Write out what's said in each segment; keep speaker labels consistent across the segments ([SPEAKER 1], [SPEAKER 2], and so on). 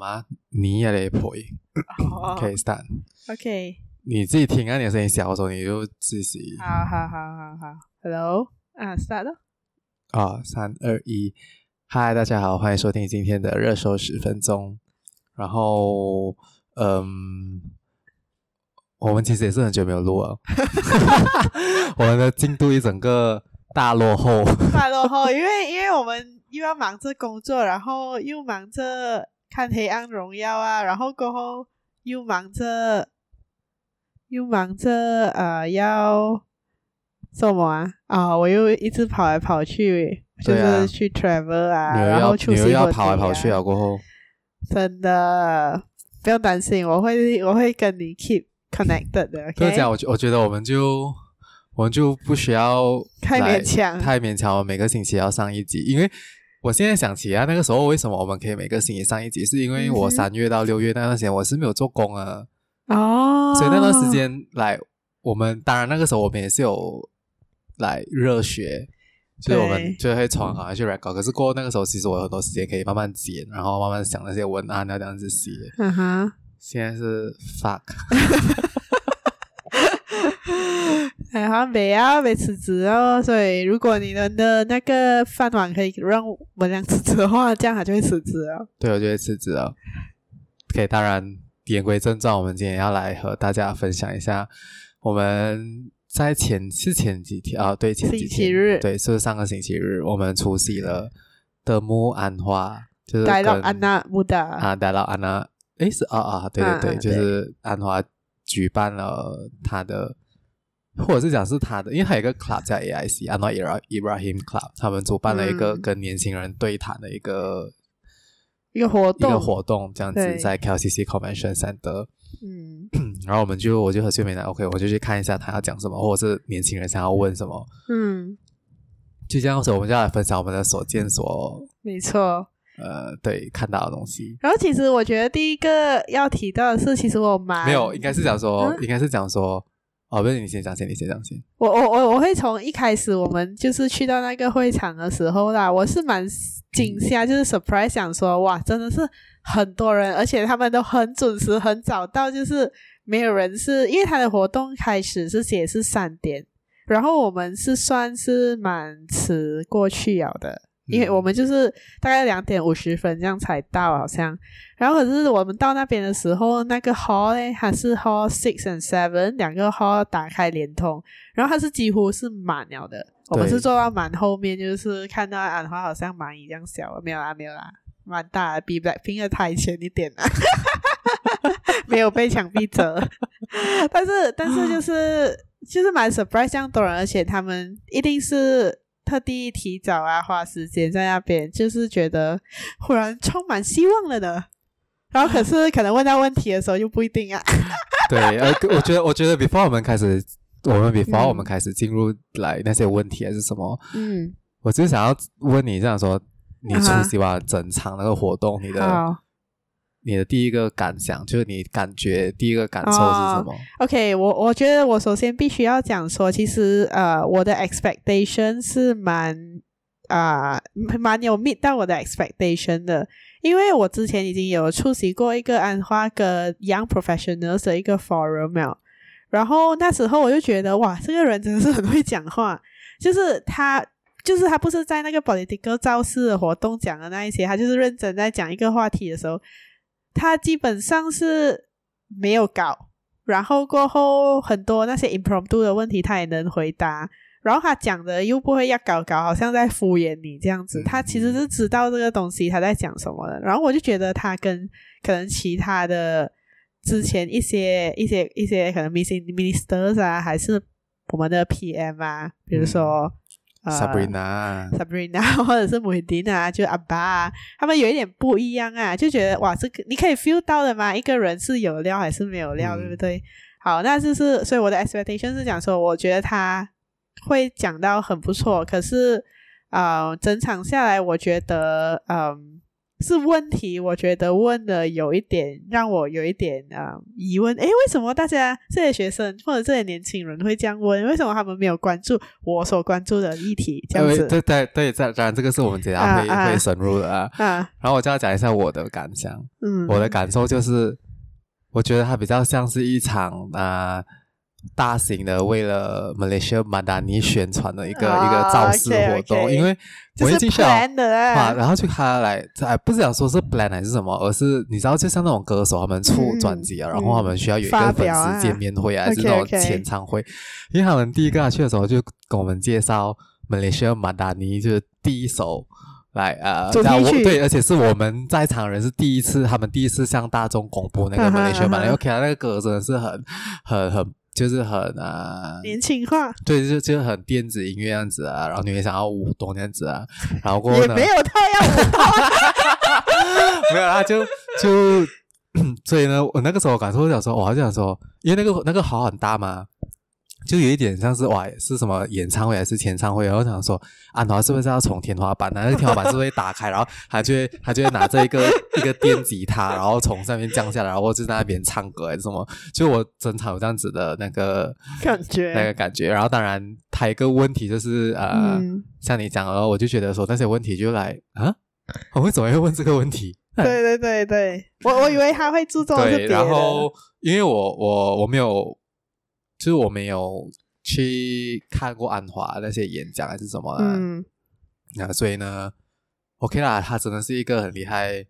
[SPEAKER 1] 吗？你也得陪。可以 start。
[SPEAKER 2] OK。
[SPEAKER 1] 你自己听啊，你的声音小的时候，你就自己。
[SPEAKER 2] 好好好好好。Hello，啊，start 了。
[SPEAKER 1] 啊，三二一，嗨，大家好，欢迎收听今天的热搜十分钟。然后，嗯，我们其实也是很久没有录了，我们的进度一整个大落后，
[SPEAKER 2] 大落后，因为因为我们又要忙着工作，然后又忙着看《黑暗荣耀》啊，然后过后又忙着。又忙着呃要做什么啊？啊、哦，我又一直跑来跑去，啊、就是去 travel 啊，然后出去、啊、
[SPEAKER 1] 你又要跑来跑去啊，过后
[SPEAKER 2] 真的不用担心，我会我会跟你 keep connected 的。
[SPEAKER 1] 就、okay? 这样，我我觉得我们就我们就不需要
[SPEAKER 2] 太勉强，
[SPEAKER 1] 太勉强。我每个星期要上一集，因为我现在想起啊，那个时候为什么我们可以每个星期上一集？是因为我三月到六月那段时间我是没有做工啊。
[SPEAKER 2] 哦，
[SPEAKER 1] 所以那段时间来，我们当然那个时候我们也是有来热血，所以我们就会从好像去 record。可是过后那个时候，其实我有很多时间可以慢慢剪，然后慢慢想那些文案要这样子写。
[SPEAKER 2] 嗯哼，
[SPEAKER 1] 现在是 fuck，
[SPEAKER 2] 哎，好像没啊，没辞职哦。所以如果你们的那个饭碗可以让我们俩辞职的话，这样他就会辞职哦。
[SPEAKER 1] 对，我就会辞职哦。OK，，当然。言归正传，我们今天要来和大家分享一下我们在前是前几天啊，对前几天，
[SPEAKER 2] 星期日，
[SPEAKER 1] 对，是上个星期日，我们出席了德木安华，就是
[SPEAKER 2] 带到安娜穆达
[SPEAKER 1] 啊，带到安娜，诶，是啊啊，对对对，啊、就是安华举办了他的，或者是讲是他的，因为他有一个 club 叫 AIC，安华伊拉伊布拉辛 club，他们主办了一个跟年轻人对谈的一个。
[SPEAKER 2] 一个活动，
[SPEAKER 1] 一个活动这样子，在 KLCC Convention Center。
[SPEAKER 2] 嗯，
[SPEAKER 1] 然后我们就，我就和秀美来，OK，我就去看一下他要讲什么，或者是年轻人想要问什么。
[SPEAKER 2] 嗯，
[SPEAKER 1] 就这样子，我们就来分享我们的所见所。
[SPEAKER 2] 没错。
[SPEAKER 1] 呃，对，看到的东西。
[SPEAKER 2] 然后，其实我觉得第一个要提到的是，其实我蛮
[SPEAKER 1] 没有，应该是讲说，嗯、应该是讲说。哦，不是，你先讲先，你先讲先。
[SPEAKER 2] 我我我我会从一开始我们就是去到那个会场的时候啦，我是蛮惊吓，就是 surprise，想说哇，真的是很多人，而且他们都很准时，很早到，就是没有人是因为他的活动开始是写是三点，然后我们是算是蛮迟过去了的。因为我们就是大概两点五十分这样才到，好像。然后可是我们到那边的时候，那个 hall 呢，还是 hall six and seven 两个 hall 打开连通，然后它是几乎是满了的。我们是坐到蛮后面，就是看到安华好像蚂蚁这样小，没有啦，没有啦，蛮大的，比 Blackpink 的台前一点啦，没有被墙壁遮。但是但是就是就是蛮 surprise 这样多人，而且他们一定是。特地提早啊，花时间在那边，就是觉得忽然充满希望了呢。然后可是可能问到问题的时候又不一定啊。
[SPEAKER 1] 对，呃，我觉得，我觉得，before 我们开始，我们 before 我们开始进入来那些问题还是什么？
[SPEAKER 2] 嗯，
[SPEAKER 1] 我只是想要问你，这样说，你出席完整场那个活动，啊、你的。你的第一个感想就是你感觉第一个感受是什么
[SPEAKER 2] ？Oh，OK，我我觉得我首先必须要讲说，其实呃，我的 expectation 是蛮啊、呃、蛮有 meet 到我的 expectation 的，因为我之前已经有出席过一个安花跟 Young Professionals 的一个 forum，然后那时候我就觉得哇，这个人真的是很会讲话，就是他就是他不是在那个 political 造势的活动讲的那一些，他就是认真在讲一个话题的时候。他基本上是没有搞，然后过后很多那些 impromptu 的问题他也能回答，然后他讲的又不会要搞搞，好像在敷衍你这样子。他其实是知道这个东西他在讲什么的。然后我就觉得他跟可能其他的之前一些一些一些可能 missing ministers 啊，还是我们的 PM 啊，比如说。嗯
[SPEAKER 1] Sabrina，Sabrina，
[SPEAKER 2] 或者是 m o d i n a，就阿爸啊，他们有一点不一样啊，就觉得哇，这个你可以 feel 到的嘛，一个人是有料还是没有料，嗯、对不对？好，那就是所以我的 expectation 是讲说，我觉得他会讲到很不错，可是啊、呃，整场下来，我觉得嗯，是问题，我觉得问的有一点让我有一点啊、呃、疑问。诶，为什么大家这些学生或者这些年轻人会这样问？为什么他们没有关注我所关注的议题？这样子，
[SPEAKER 1] 对对对，当然这个是我们接下来会、啊、会深入的啊。
[SPEAKER 2] 啊
[SPEAKER 1] 然后我就要讲一下我的感想。
[SPEAKER 2] 嗯，
[SPEAKER 1] 我的感受就是，我觉得它比较像是一场啊。呃大型的为了 Malaysia Madani 宣传的一个、oh, 一个造势活动，okay, okay. 因为我一进去啊，然后就他来，哎，不是想说是 plan 还是什么，而是你知道，就像那种歌手他们出专辑啊，嗯、然后他们需要有一个粉丝见面会啊，还是那种签唱会，okay. 因为他们第一个去的时候就跟我们介绍 Malaysia Madani 就是第一首来呃，然后我对，而且是我们在场人是第一次，他们第一次向大众公布那个 Malaysia Madani OK，那个歌真的是很很很。就是很啊，
[SPEAKER 2] 年轻化，
[SPEAKER 1] 对，就就很电子音乐样子啊，然后你也想要舞动这样子啊，然后过后呢，
[SPEAKER 2] 也没有太要舞动，
[SPEAKER 1] 没有啊，就就 所以呢，我那个时候我感受我想说，我还想说，因为那个那个好很大嘛。就有一点像是哇，是什么演唱会还是签唱会？然后想说，安华是不是要从天花板？那个天花板是不是会打开？然后他就会他就会拿着一个一个电吉他，然后从上面降下来，然后就在那边唱歌还是什么？就我整场有这样子的那个
[SPEAKER 2] 感觉，
[SPEAKER 1] 那个感觉。然后当然，他一个问题就是呃，嗯、像你讲的，我就觉得说那些问题就来啊，我为什么会问这个问题？
[SPEAKER 2] 对对对对，我我以为他会注重的是别的。
[SPEAKER 1] 然后因为我我我没有。就是我没有去看过安华那些演讲还是什么的，
[SPEAKER 2] 嗯，
[SPEAKER 1] 那所以呢，OK 啦，他真的是一个很厉害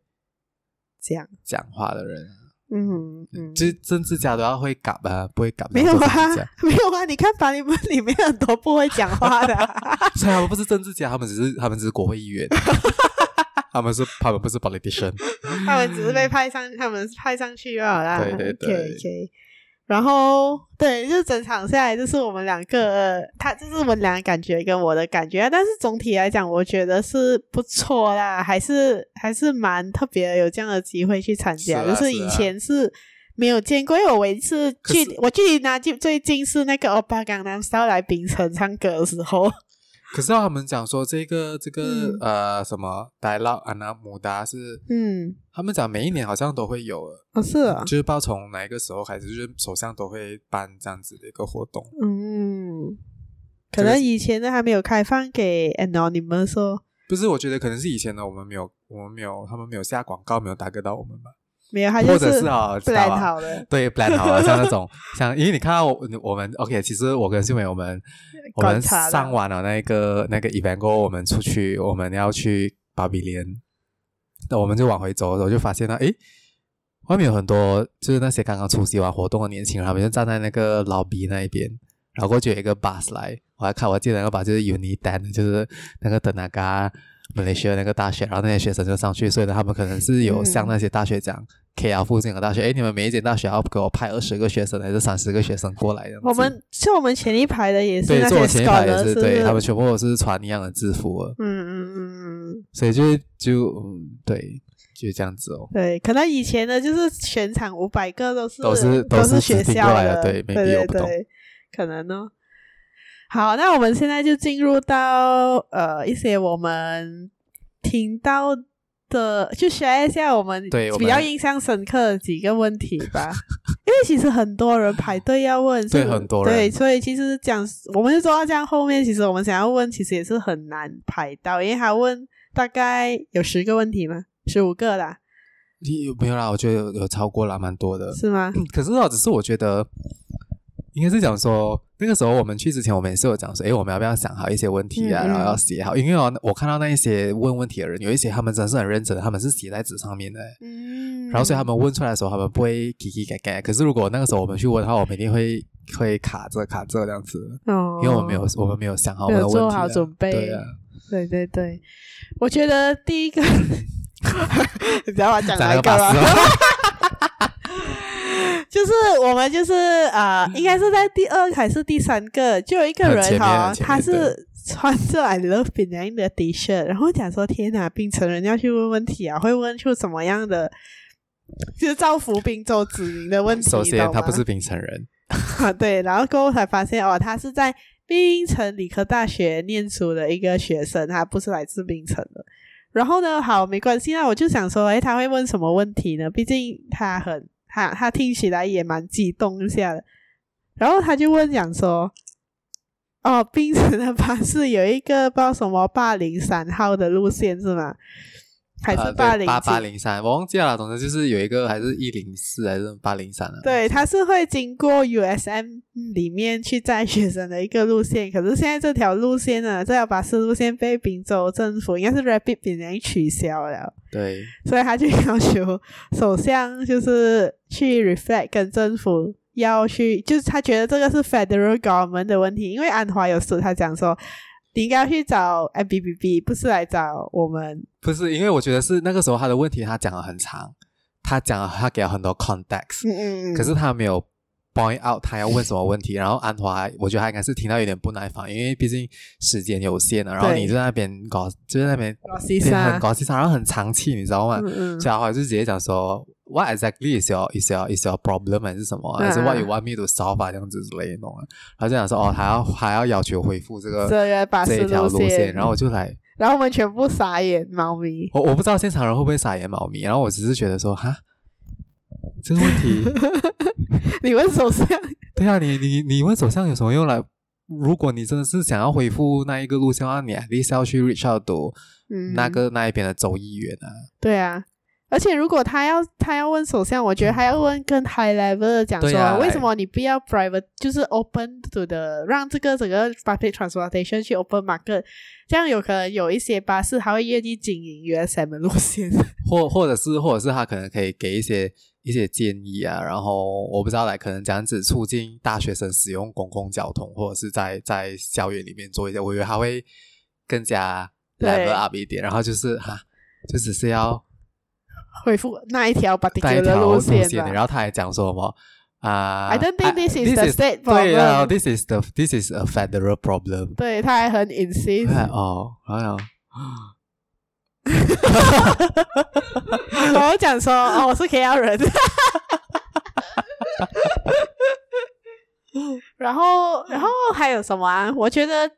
[SPEAKER 1] 讲。讲话的人，
[SPEAKER 2] 嗯嗯，
[SPEAKER 1] 就是政治家都要会讲啊，不会讲
[SPEAKER 2] 没有啊，没有啊，你看法你们里面很多不会讲话的，
[SPEAKER 1] 所以他们不是政治家，他们只是他们只是国会议员，他们是他们不是 politician，
[SPEAKER 2] 他们只是被派上，他们派上去了啦，
[SPEAKER 1] 对
[SPEAKER 2] 对对。然后，对，就整场下来，就是我们两个，呃、他就是我们两个感觉跟我的感觉，但是总体来讲，我觉得是不错啦，还是还是蛮特别的，有这样的机会去参加，是啊、就是以前是没有见过，因为我唯一次距我距离那近最近是那个欧巴刚南到来槟城唱歌的时候。
[SPEAKER 1] 可是他们讲说这个这个、
[SPEAKER 2] 嗯、
[SPEAKER 1] 呃什么 Dialog Anak Muda 是
[SPEAKER 2] 嗯，
[SPEAKER 1] 他们讲每一年好像都会有，
[SPEAKER 2] 哦是啊，
[SPEAKER 1] 就是不知道从哪一个时候开始，就是首相都会办这样子的一个活动。
[SPEAKER 2] 嗯，可能以前的还没有开放给 Anonymous 哦。
[SPEAKER 1] 不是，我觉得可能是以前的我们没有，我们没有，他们没有下广告，没有打给到我们吧。
[SPEAKER 2] 没有，他就是
[SPEAKER 1] 或者是啊，plan
[SPEAKER 2] 好的，
[SPEAKER 1] 对，plan 好了，像那种 像，因为你看到我我们 OK，其实我跟秀美我们我们上完了那个那个 event 过后，我们出去我们要去巴比莲，那我们就往回走的时候就发现了，诶，外面有很多就是那些刚刚出席完活动的年轻人，他们就站在那个 lobby 那一边，然后过去有一个 bus 来，我还看我记得那个 bus 就是 Uni Dan，就是那个等那个。马来西亚那个大学，然后那些学生就上去，所以呢，他们可能是有向那些大学讲、嗯、KL 附近的大学，哎，你们每一间大学要给我派二十个学生还是三十个学生过来的？
[SPEAKER 2] 我们就我们前一排的也是，
[SPEAKER 1] 对，坐我前一排也是，对他们全部都是穿一样的制服了。
[SPEAKER 2] 嗯嗯嗯嗯，
[SPEAKER 1] 所以就就嗯，对，就这样子哦。
[SPEAKER 2] 对，可能以前呢就是全场五百个都是
[SPEAKER 1] 都是
[SPEAKER 2] 都是学校
[SPEAKER 1] 来的，对，没必要不懂，
[SPEAKER 2] 可能呢。好，那我们现在就进入到呃一些我们。听到的就学一下我们比较印象深刻的几个问题吧，因为其实很多人排队要问，
[SPEAKER 1] 对很多人，
[SPEAKER 2] 对，所以其实讲我们就做到这样，后面其实我们想要问，其实也是很难排到，因为他问大概有十个问题吗？十五个啦？
[SPEAKER 1] 有没有啦？我觉得有有超过啦，蛮多的，
[SPEAKER 2] 是吗？
[SPEAKER 1] 可是哦，只是我觉得。应该是讲说，那个时候我们去之前，我们也是有讲说，哎，我们要不要想好一些问题啊，嗯嗯然后要写好。因为哦，我看到那一些问问题的人，有一些他们真的是很认真的，他们是写在纸上面的。
[SPEAKER 2] 嗯。
[SPEAKER 1] 然后所以他们问出来的时候，他们不会奇奇怪怪。可是如果那个时候我们去问的话，我们一定会会卡着卡着这样子。
[SPEAKER 2] 哦。
[SPEAKER 1] 因为我们没有我们没有想好我们的问题，
[SPEAKER 2] 做好准备。
[SPEAKER 1] 对啊。
[SPEAKER 2] 对对对，我觉得第一个 你知道我讲哪一个吗？就是我们就是呃，应该是在第二还是第三个，就有一个人哈，他是穿着 I love Penang 的 T 恤，然后讲说：“天哪，槟城人要去问问题啊，会问出什么样的，就是造福宾州子民的问题。”
[SPEAKER 1] 首先，他不是槟城人
[SPEAKER 2] 啊，对，然后过后才发现哦，他是在槟城理科大学念书的一个学生，他不是来自槟城的。然后呢，好，没关系啊，我就想说，哎，他会问什么问题呢？毕竟他很，他他听起来也蛮激动一下的。然后他就问讲说，哦，冰城的巴士有一个不知道什么八零三号的路线是吗？还是八零
[SPEAKER 1] 八八零三，我忘记了，总之就是有一个还是一零四还是八零三啊？
[SPEAKER 2] 对，它是会经过 USM 里面去载学生的一个路线。可是现在这条路线呢，这条巴士路线被滨州政府应该是 Rapid 已经取消了。
[SPEAKER 1] 对，
[SPEAKER 2] 所以他就要求首相就是去 reflect 跟政府要去，就是他觉得这个是 Federal Government 的问题，因为安华有时他讲说。你应该要去找 MBBB，不是来找我们。
[SPEAKER 1] 不是，因为我觉得是那个时候他的问题，他讲了很长，他讲了他给了很多 context，嗯嗯嗯，可是他没有 point out 他要问什么问题。然后安华，我觉得他应该是听到有点不耐烦，因为毕竟时间有限了。然后你就在那边搞，就在那边
[SPEAKER 2] 搞西沙，
[SPEAKER 1] 很搞西沙，然后很长气，你知道吗？嗯嗯，所以安华就直接讲说。What exactly is your is your is your problem 还是什么？还是 What you want me to solve 啊？这样子之类的，懂吗？然后就讲说哦，还要还要要求恢复这个这一条路线，然后我就来，
[SPEAKER 2] 然后我们全部傻眼，猫咪。
[SPEAKER 1] 我我不知道现场人会不会傻眼猫咪，然后我只是觉得说哈，这个问题，
[SPEAKER 2] 你问首相？
[SPEAKER 1] 对啊，你你你问首相有什么用来？如果你真的是想要恢复那一个路线的话，你还是要去 reach out to 那个那一边的州议员啊。
[SPEAKER 2] 对啊。而且，如果他要他要问首相，我觉得还要问更 high level 的讲说，啊、为什么你不要 private，就是 open to 的，让这个整个 public transportation 去 open market，这样有可能有一些巴士还会愿意经营 USM 的路线，
[SPEAKER 1] 或或者是或者是他可能可以给一些一些建议啊，然后我不知道来可能这样子促进大学生使用公共交通，或者是在在校园里面做一些，我以为他会更加 level up 一点，然后就是哈，就只是要。
[SPEAKER 2] 恢复那一条 particular 的路线，
[SPEAKER 1] 然后他还讲说什么啊
[SPEAKER 2] ？I don't think this is the state problem.
[SPEAKER 1] 对啊，this is the this is a federal problem.
[SPEAKER 2] 对，他还很 insist。
[SPEAKER 1] 哦，哎呀，
[SPEAKER 2] 我讲说哦，我是 KL 人。然后，然后还有什么啊？我觉得。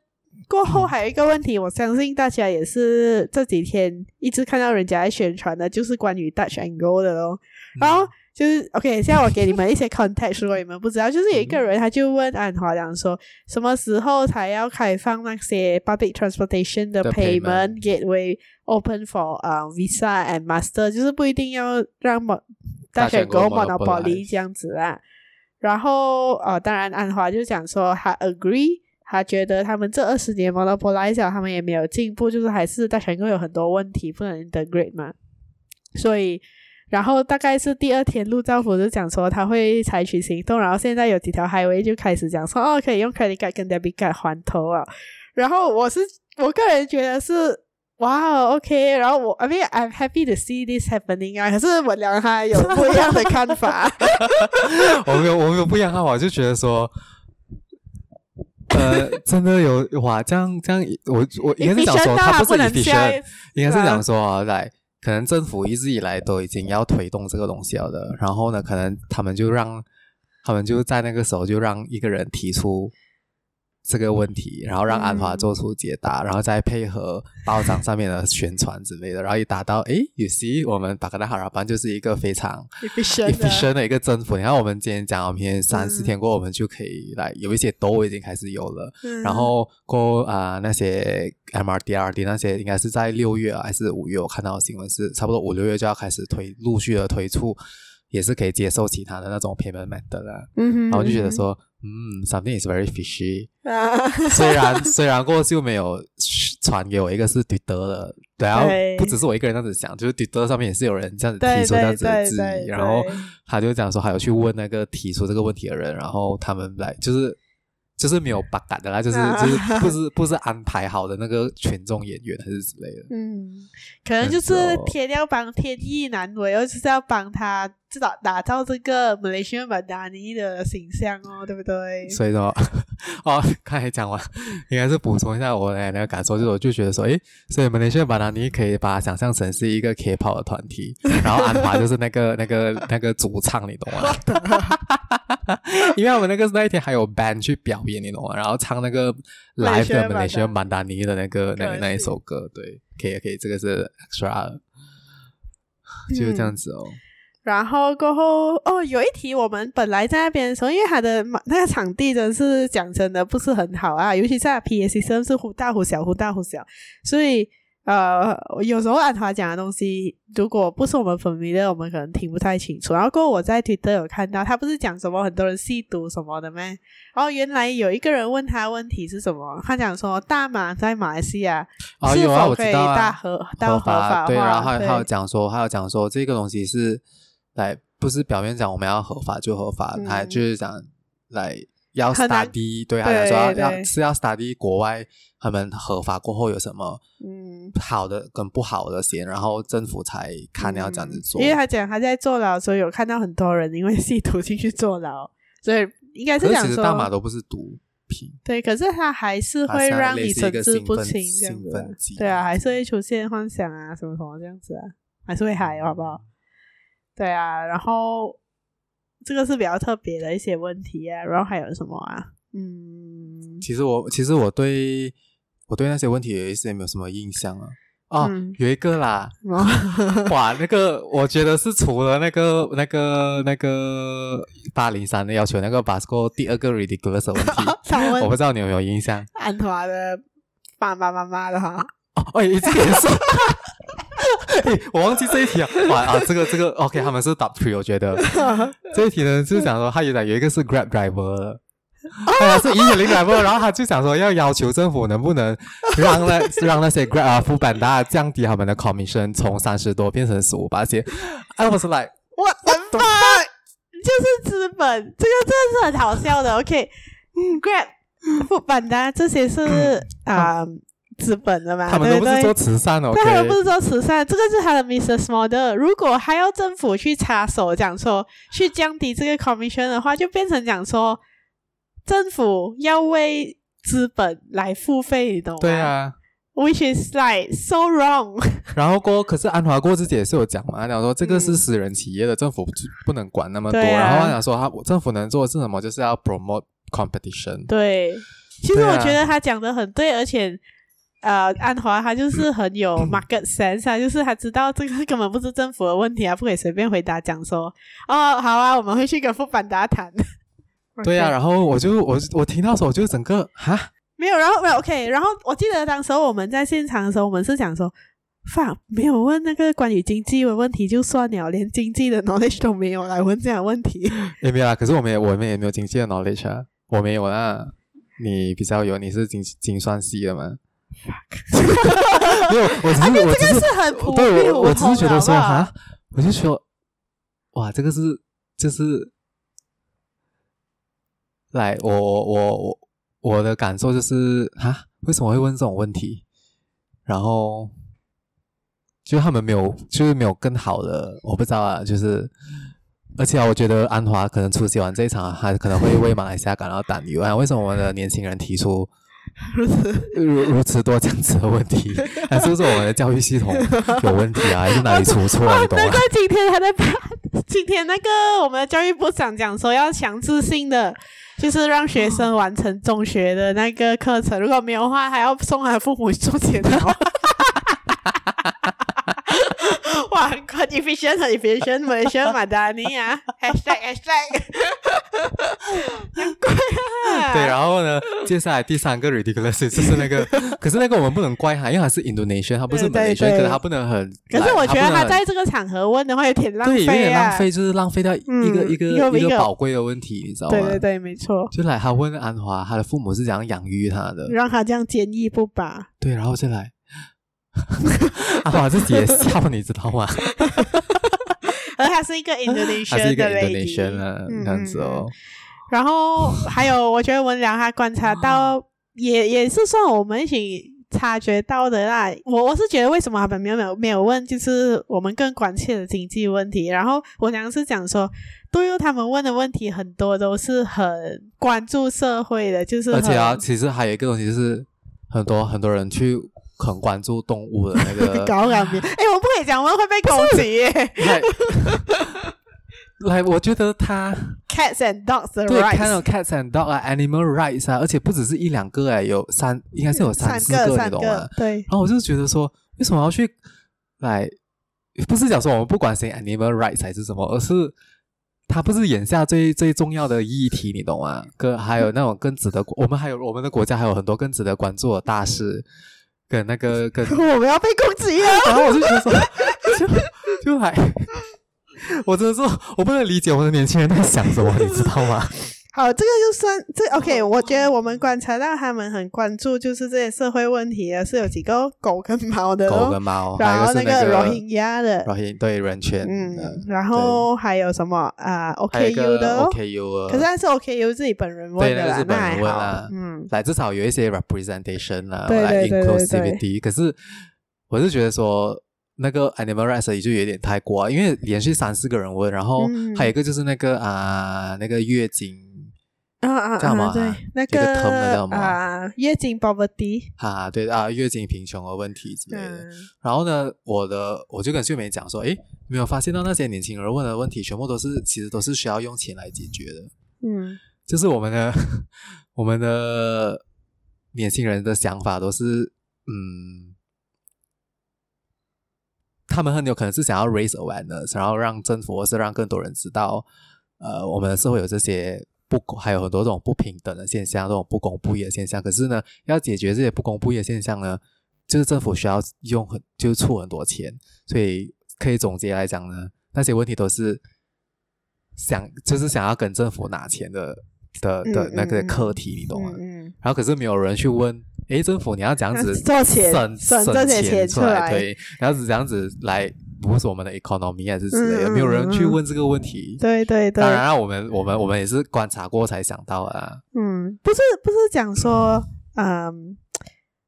[SPEAKER 2] 过后还有一个问题，我相信大家也是这几天一直看到人家在宣传的，就是关于 Dutch and Go 的咯。然后就是 OK，现在我给你们一些 context，如果你们不知道，就是有一个人他就问安华讲说，什么时候才要开放那些 public transportation 的 payment gateway open for 呃 Visa and Master，就是不一定要让大选国 monopoly 这样子啊。然后呃，当然安华就讲说他 agree，他觉得他们这二十年 monopoly 下他们也没有进步，就是还是大选国有很多问题不能 integrate 嘛，所以。然后大概是第二天，陆兆福就讲说他会采取行动，然后现在有几条 highway 就开始讲说哦，可以用 credit card 跟 debit card 还头啊。然后我是我个人觉得是哇，OK。然后我 I mean I'm happy to see this happening 啊。可是我两个还有不一样的看法。
[SPEAKER 1] 我们有我们有不一样的看法，我就觉得说。呃，真的有哇，这样这样，我我应该是讲说，他不是 efficient，应该是讲说啊，来，可能政府一直以来都已经要推动这个东西了的，然后呢，可能他们就让他们就在那个时候就让一个人提出。这个问题，然后让安华做出解答，嗯、然后再配合报章上面的宣传之类的，然后一达到，诶，you see，我们巴格达哈拉班就是一个非常 efficient 的一个政府。你看，我们今天讲，明天三四天过后，我们就可以来有一些都已经开始有了，嗯、然后过啊、呃、那些 MRDRD 那些，应该是在六月还是五月？我看到的新闻是差不多五六月就要开始推，陆续的推出，也是可以接受其他的那种 payment method 啦。嗯哼，然后我就觉得说。嗯，something is very fishy。虽然虽然过去没有传给我一个是对德的，对啊，不只是我一个人这样子想，就是对德上面也是有人这样子提出这样子的质疑，然后他就讲说还有去问那个提出这个问题的人，然后他们来就是。就是没有把感的啦，就是就是不是不是安排好的那个群众演员还是之类的。嗯，
[SPEAKER 2] 可能就是天要帮天意难违，又是要帮他至少打造这个马来西亚曼达尼的形象哦，对不对？
[SPEAKER 1] 所以说，哦，刚才讲完，应该是补充一下我的那个感受，就是我就觉得说，诶，所以马来西亚曼达尼可以把它想象成是一个 K-pop 的团体，然后安华就是那个那个那个主唱，你懂吗？因为我们那个那一天还有 band 去表演，你懂吗？然后唱那个 live 的马来西亚曼达尼的那个那那一首歌，对，可以可以，这个是 extra，就是这样子哦。
[SPEAKER 2] 然后过后哦，有一题我们本来在那边的时候，因为他的那个场地真是讲真的不是很好啊，尤其在 PA system 是忽大忽小，忽大忽小，所以呃，有时候安华讲的东西，如果不是我们粉迷的，我们可能听不太清楚。然后过后我在 Twitter 有看到，他不是讲什么很多人吸毒什么的吗？然后原来有一个人问他问题是什么？他讲说大麻在马来西亚是否可以大合大合法？
[SPEAKER 1] 对，然后还有讲说，还有讲说这个东西是。来，不是表面讲我们要合法就合法，他、嗯、就是讲来要 study，对，他来说要要是要 study 国外他们合法过后有什么嗯好的跟不好的先，然后政府才看要这样子做。
[SPEAKER 2] 因为他讲他在坐牢的时候有看到很多人因为吸毒进去坐牢，所以应该是讲说
[SPEAKER 1] 其实大麻都不是毒品，
[SPEAKER 2] 对，可是他还是会让你神志不清这样子，对啊，还是会出现幻想啊什么什么这样子啊，还是会嗨，好不好？对啊，然后这个是比较特别的一些问题啊，然后还有什么啊？嗯，
[SPEAKER 1] 其实我其实我对我对那些问题有一些没有什么印象啊。哦，嗯、有一个啦，哇，那个我觉得是除了那个那个那个八零三的要求，那个 Basco 第二个 ridiculous 的问题，问我不知道你有没有印象？
[SPEAKER 2] 安华的爸爸妈妈的哈？
[SPEAKER 1] 哦，哎，这个也是。欸、我忘记这一题啊！哇啊，这个这个 OK，他们是 top three，我觉得 这一题呢，就是讲说他原来有一个是 Grab driver，哎呀是一点零 driver，然后他就想说要要求政府能不能让那 让那些 Grab 啊副班大降低他们的 commission 从三十多变成十五八千。I was like
[SPEAKER 2] what the fuck，就是资本，这个真的是很好笑的。OK，嗯，Grab 副班大这些是啊。嗯资本的嘛，
[SPEAKER 1] 他们都不是做慈善哦，
[SPEAKER 2] 对，他们不是做慈善，这个是他的 business model。如果还要政府去插手，讲说去降低这个 commission 的话，就变成讲说政府要为资本来付费，你懂吗？
[SPEAKER 1] 对啊
[SPEAKER 2] ，which is like so wrong。
[SPEAKER 1] 然后过，可是安华过自己也是有讲嘛，他讲说这个是私人企业的，嗯、政府不能管那么多。啊、然后他讲说他政府能做的是什么，就是要 promote competition。
[SPEAKER 2] 对，其实我觉得他讲的很对，而且。呃，安华他就是 很有 market sense 啊，就是他知道这个根本不是政府的问题啊，不可以随便回答讲说哦，好啊，我们会去跟副班达谈。
[SPEAKER 1] 对呀、啊，然后我就我我听到时候我就整个哈
[SPEAKER 2] 没有，然后没有 OK，然后我记得当时候我们在现场的时候，我们是讲说，放没有问那个关于经济的问题就算了，连经济的 knowledge 都没有来问这样的问题。
[SPEAKER 1] 也没有啊，可是我们也我们也没有经济的 knowledge 啊，我没有啊，你比较有，你是经精算系的吗？没有，我只是我只是
[SPEAKER 2] 很
[SPEAKER 1] 对我我只是觉得说哈，我就说哇，这个是就是来我我我我我的感受就是哈，为什么会问这种问题？然后就他们没有，就是没有更好的，我不知道啊，就是而且啊，我觉得安华可能出席完这一场，他可能会为马来西亚感到担忧啊。为什么我们的年轻人提出？如此如如此多这样子的问题，还是不是我们的教育系统有问题啊？还是哪里出错啊？你懂吗？
[SPEAKER 2] 难怪今天还在今天那个我们的教育部长讲说要强制性的，就是让学生完成中学的那个课程，如果没有的话，还要送他的父母去做检讨。哇，很 efficient，很 efficient，马来西亚马达尼亚，hashtag hashtag，很怪啊。
[SPEAKER 1] 对，然后呢，接下来第三个 ridiculous 就是那个，可是那个我们不能怪他，因为他是 Indonesian，他不是马来西亚，可是他不能很。
[SPEAKER 2] 可是我觉得他在这个场合问的话有点浪费啊，对，有点浪费，就是浪费掉一个、嗯、一个一个宝贵的问题，你知道吗？对对对，没错。
[SPEAKER 1] 就来他问安华，他的父母是怎样养育他的，
[SPEAKER 2] 让他这样坚毅不拔。
[SPEAKER 1] 对，然后再来。安华自己也笑，你知道吗？
[SPEAKER 2] 而他是一个 Indonesian 的
[SPEAKER 1] Indonesian 这样子哦。
[SPEAKER 2] 然后还有，我觉得文良他观察到，也也是算我们一起察觉到的啦。我我是觉得，为什么他们没有没有没有问，就是我们更关切的经济问题。然后文良是讲说，对于他们问的问题很多都是很关注社会的，就是
[SPEAKER 1] 而且啊，其实还有一个东西就是很多很多人去。很关注动物的那个
[SPEAKER 2] 高粱鳖，哎，我不可以讲，我们会被攻击耶。
[SPEAKER 1] 来，我觉得他
[SPEAKER 2] cats and dogs
[SPEAKER 1] 对，看到 cats and dog 啊，animal rights 啊，而且不只是一两个哎，有三，应该是有三四个，你懂吗？
[SPEAKER 2] 对。
[SPEAKER 1] 然后我就觉得说，为什么要去来？不是讲说我们不关心 animal rights 还是什么，而是他不是眼下最最重要的议题，你懂吗？跟还有那种更值得，我们还有我们的国家还有很多更值得关注的大事，跟那个跟
[SPEAKER 2] 我们要被攻击了。
[SPEAKER 1] 然后我就觉得说，就就还。我真的说，我不能理解我们的年轻人在想什么，你知道吗？
[SPEAKER 2] 好，这个就算这 OK。我觉得我们观察到他们很关注，就是这些社会问题啊是有几个狗跟猫的，
[SPEAKER 1] 狗跟猫，
[SPEAKER 2] 然后那个
[SPEAKER 1] Rohingya
[SPEAKER 2] 的
[SPEAKER 1] ，Rohingya 对人权，
[SPEAKER 2] 嗯，然后还有什么啊？OKU 的
[SPEAKER 1] ，OKU，
[SPEAKER 2] 可是那是 OKU 自己本人问的啦，
[SPEAKER 1] 那是本人问
[SPEAKER 2] 啦，嗯，
[SPEAKER 1] 来至少有一些 representation 啦，
[SPEAKER 2] 对对对对
[SPEAKER 1] 对，可是我是觉得说。那个 animal rights 也就有点太过，因为连续三四个人问，然后还有一个就是那个啊，那个月经
[SPEAKER 2] 啊啊，叫什么？对，那
[SPEAKER 1] 个
[SPEAKER 2] 啊，月经 poverty
[SPEAKER 1] 啊，对啊，月经贫穷的问题之类的。然后呢，我的我就跟秀梅讲说，诶，没有发现到那些年轻人问的问题，全部都是其实都是需要用钱来解决的。
[SPEAKER 2] 嗯，
[SPEAKER 1] 就是我们的 我们的年轻人的想法都是嗯。他们很有可能是想要 raise awareness，想要让政府或是让更多人知道，呃，我们的社会有这些不，还有很多这种不平等的现象，这种不公不义的现象。可是呢，要解决这些不公不义的现象呢，就是政府需要用很，就是出很多钱。所以可以总结来讲呢，那些问题都是想，就是想要跟政府拿钱的的的那个课题，你懂吗？嗯。然后可是没有人去问。哎，政府你要这样子 省
[SPEAKER 2] 省省这些钱出来，
[SPEAKER 1] 对，然后是这样子来不是我们的 economy 还是之类的，没有人去问这个问题。
[SPEAKER 2] 对对对，
[SPEAKER 1] 当然，我们我们我们也是观察过才想到啊。
[SPEAKER 2] 嗯，不是不是讲说，嗯，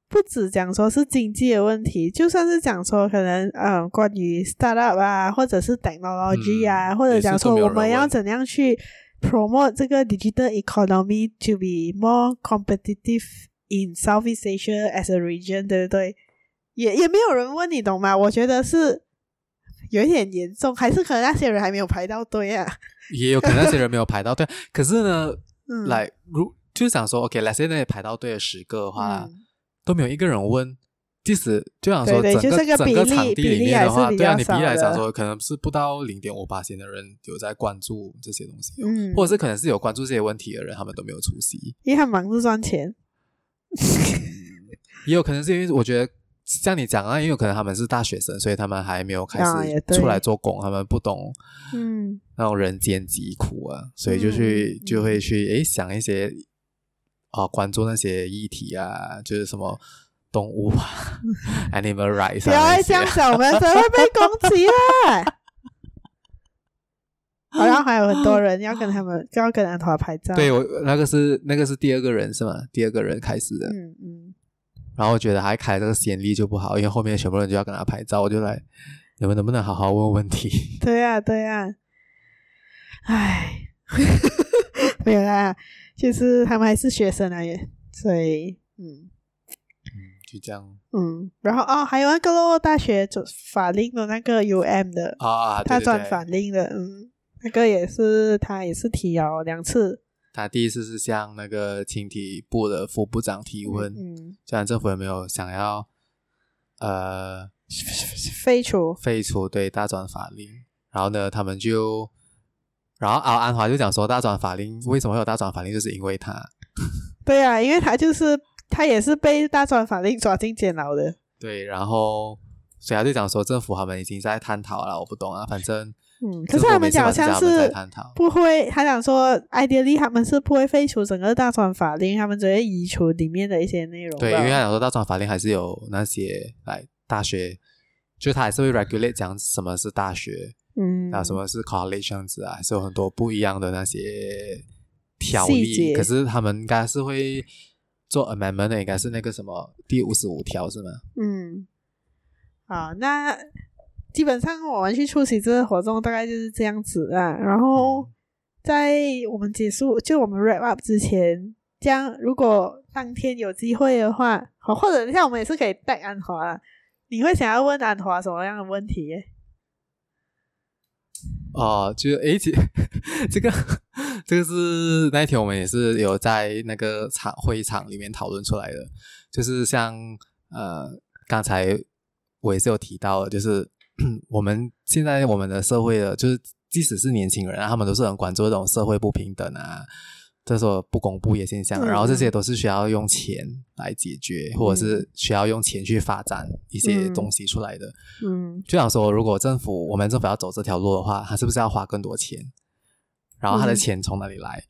[SPEAKER 2] 不止讲说是经济的问题，就算是讲说可能，嗯，关于 startup 啊，或者是 technology 啊，或者讲说我们要怎样去 promote 这个 digital economy to be more competitive。In Southeast Asia as a region，对不对？也也没有人问你，懂吗？我觉得是有一点严重，还是可能那些人还没有排到队啊？
[SPEAKER 1] 也有可能那些人没有排到队，可是呢，来、嗯、如就是想说，OK，let's say 那些排到队的十个的话，嗯、都没有一个人问。即使就想说整个，整个场地里面的话，对啊，你比例来讲说，可能是不到零点五八千的人有在关注这些东西，嗯，或者是可能是有关注这些问题的人，他们都没有出席，
[SPEAKER 2] 因为他忙着赚钱。
[SPEAKER 1] 也有可能是因为我觉得像你讲啊，也有可能他们是大学生，所以他们还没有开始出来做工，他们不懂嗯。那种人间疾苦啊，所以就去就会去诶想一些啊关注那些议题啊，就是什么动物吧，animal rights，不
[SPEAKER 2] 要这样想，我们才会被攻击啊。好像还有很多人要跟他们，就要跟安华拍照。
[SPEAKER 1] 对，我那个是那个是第二个人是吗？第二个人开始的。
[SPEAKER 2] 嗯嗯。
[SPEAKER 1] 然后我觉得还开这个先例就不好，因为后面全部人就要跟他拍照，我就来，你们能不能好好问问题？
[SPEAKER 2] 对呀、啊，对呀、啊。唉，没有啦，就是他们还是学生而已，所以嗯
[SPEAKER 1] 这样。
[SPEAKER 2] 嗯，然后哦，还有那个咯，大学转法令的那个 UM 的
[SPEAKER 1] 啊，
[SPEAKER 2] 他转法令的，嗯。那个也是，他也是提了两次。
[SPEAKER 1] 他第一次是向那个青体部的副部长提问，嗯，虽然政府有没有想要呃
[SPEAKER 2] 废除
[SPEAKER 1] 废除对大专法令，然后呢，他们就，然后敖安华就讲说，大专法令为什么会有大专法令，就是因为他，
[SPEAKER 2] 对啊，因为他就是他也是被大专法令抓进监牢的。
[SPEAKER 1] 对，然后所以他就讲说，政府他们已经在探讨了，我不懂啊，反正。
[SPEAKER 2] 嗯，可是他们讲好像是不会，他讲说，ideally 他们是不会废除整个大专法令，他们只会移除里面的一些内容。
[SPEAKER 1] 对，因为他讲说大专法令还是有那些来大学，就他还是会 regulate 讲什么是大学，嗯，啊，什么是 college 这样子啊，还是有很多不一样的那些条例。可是他们应该是会做 amendment 的，应该是那个什么第五十五条是吗？
[SPEAKER 2] 嗯，好，那。基本上我们去出席这个活动大概就是这样子啊，然后在我们结束就我们 wrap up 之前，这样如果当天有机会的话，好，或者像我们也是可以带安华，你会想要问安华什么样的问题？哦，就诶，这个这个是那一天我们也是有在那个场会议场里面讨论出来的，就是像呃刚才我也是有提到的，就是 我们现在我们的社会的，就是即使是年轻人，他们都是很关注这种社会不平等啊。这种不公不义的现象，嗯，然后这些都是需要用钱来解决，嗯，或者是需要用钱去发展一些东西出来的。嗯，就想说，如果政府我们政府要走这条路的话，它是不是要花更多钱？然后他的钱从哪里来？嗯，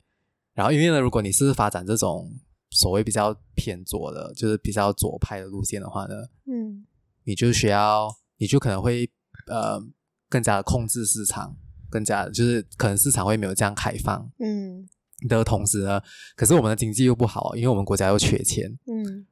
[SPEAKER 2] 然后因为呢，如果你是发展这种所谓比较偏左的，就是比较左派的路线的话呢，嗯，你就需要，你就可能会呃更加的控制市场，更加的就是可能市场会没有这样开放。嗯。的同时呢，可是我们的经济又不好，因为我们国家又缺钱，嗯，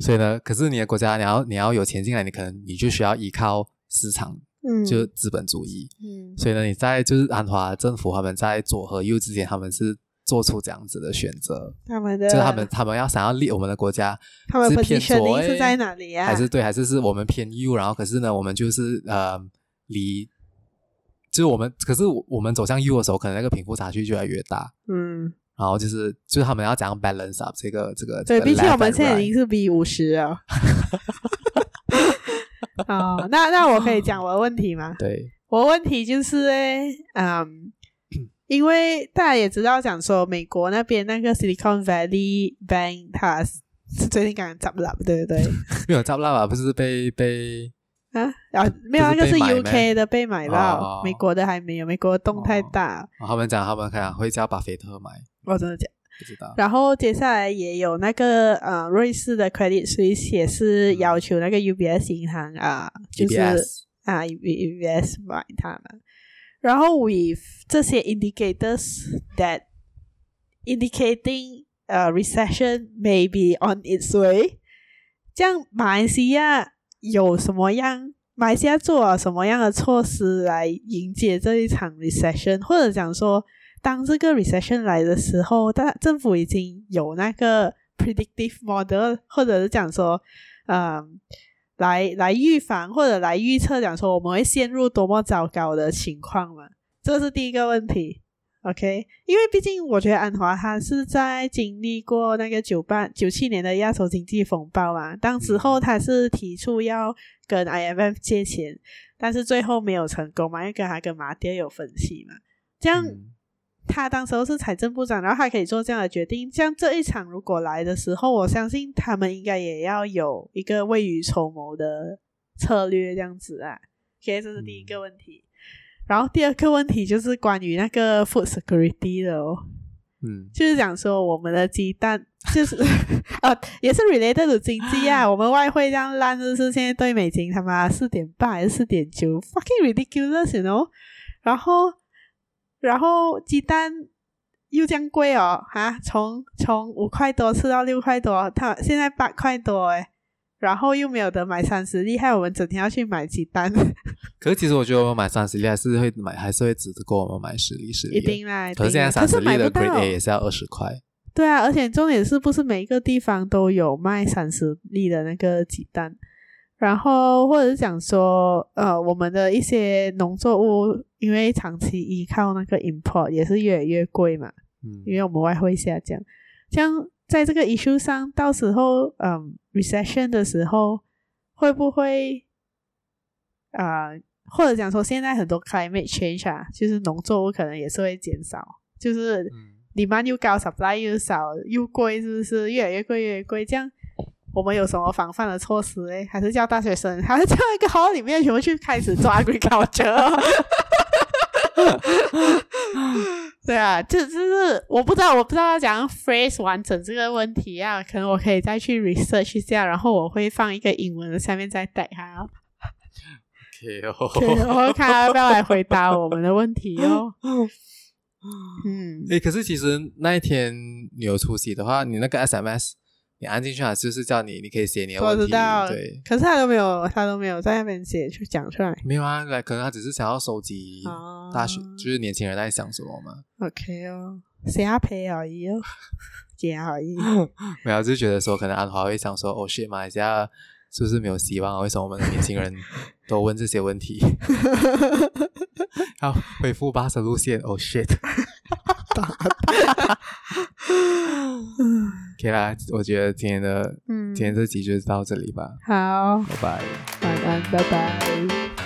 [SPEAKER 2] 所以呢，可是你的国家你要你要有钱进来，你可能你就需要依靠市场，嗯，就是资本主义，嗯，所以呢，你在就是安华政府他们在左和右之间，他们是做出这样子的选择，他们的就是他们他们要想要立我们的国家，他们是偏左是在哪里呀？还是对，还是是我们偏右？然后可是呢，我们就是呃离。就是我们，可是我们走向右的时候，可能那个贫富差距就越来越大。嗯，然后就是，就是他们要怎样 balance up 这个这个。对，毕竟我们现在已经是 B 五十了。哦，那那我可以讲我的问题吗？对，我的问题就是，诶嗯，因为大家也知道，讲说美国那边那个 Silicon Valley Bank，它是最近刚刚 drop 了，对不对？没有 drop 了吧？不是被被。啊，啊，没有，那个是 UK 的被买到，哦，美国的还没有，美国的洞太大。哦，他们讲他们可能会叫巴菲特买，我真的讲不知道。然后接下来也有那个呃，瑞士的 Credit Suisse 也是要求那个 UBS 银行啊，就是 UBS 啊，UBS 买他们。然后 with 这些 indicators that indicating a recession may be on its way，这样马来西亚。有什么样？马来西亚做了什么样的措施来迎接这一场 recession？或者讲说，当这个 recession 来的时候，大政府已经有那个 predictive model，或者是讲说，嗯，来来预防或者来预测，讲说我们会陷入多么糟糕的情况嘛？这是第一个问题。OK，因为毕竟我觉得安华他是在经历过那个九八九七年的亚洲经济风暴嘛，当时候他是提出要跟 IMF 借钱，但是最后没有成功嘛，因为跟他跟马爹有分歧嘛。这样他当时候是财政部长，然后他可以做这样的决定。像这一场如果来的时候，我相信他们应该也要有一个未雨绸缪的策略，这样子啊。OK，这是第一个问题。然后第二个问题就是关于那个 food security 的哦，嗯，就是讲说我们的鸡蛋就是呃 也是 related to 经济啊，我们外汇这样烂，就是现在兑美金他妈四点八还是四点九，fucking ridiculous，you know？然后然后鸡蛋又这样贵哦，哈，从从五块多吃到六块多，它现在八块多诶。然后又没有得买三十粒，害我们整天要去买鸡蛋。可是其实我觉得我们买三十粒还是会买，还是会值得过我们买十粒十粒。一定啦！可是现在三十粒的 Grade A 也是要二十块。对啊，而且重点是不是每一个地方都有卖三十粒的那个鸡蛋？然后或者是讲说，呃，我们的一些农作物因为长期依靠那个 import 也是越来越贵嘛。嗯。因为我们外汇下降，像。在这个 issue 上，到时候嗯，recession 的时候会不会啊、呃？或者讲说，现在很多 climate change 啊，就是农作物可能也是会减少，就是你们又高，supply 又少，又贵，是不是越来越贵越来越贵？这样我们有什么防范的措施哎？还是叫大学生，还是叫一个 hall 里面全部去开始做 agriculture？对啊，就就是我不知道，我不知道要怎样 phrase 完整这个问题啊，可能我可以再去 research 一下，然后我会放一个英文的下面再带它。OK 哦，okay, 我看要不要来回答我们的问题哦。嗯，诶，可是其实那一天你有出席的话，你那个 SMS。你按进去啊，就是叫你，你可以写你的问题。我知道，对。可是他都没有，他都没有在那边写去讲出来。没有啊，来，可能他只是想要收集大学，哦、就是年轻人在想什么嘛。OK 哦，写下配而已哦，写而已。没有，就是觉得说，可能安华会想说，哦，shit，马来西亚
[SPEAKER 1] 是不是没有希望啊？为什么我们的年轻人都问这些问题？好，恢复巴士路线。Oh shit！可以啦，我觉得今天的，嗯，今天这集就到这里吧。
[SPEAKER 2] 好，
[SPEAKER 1] 拜拜，
[SPEAKER 2] 晚安，拜拜。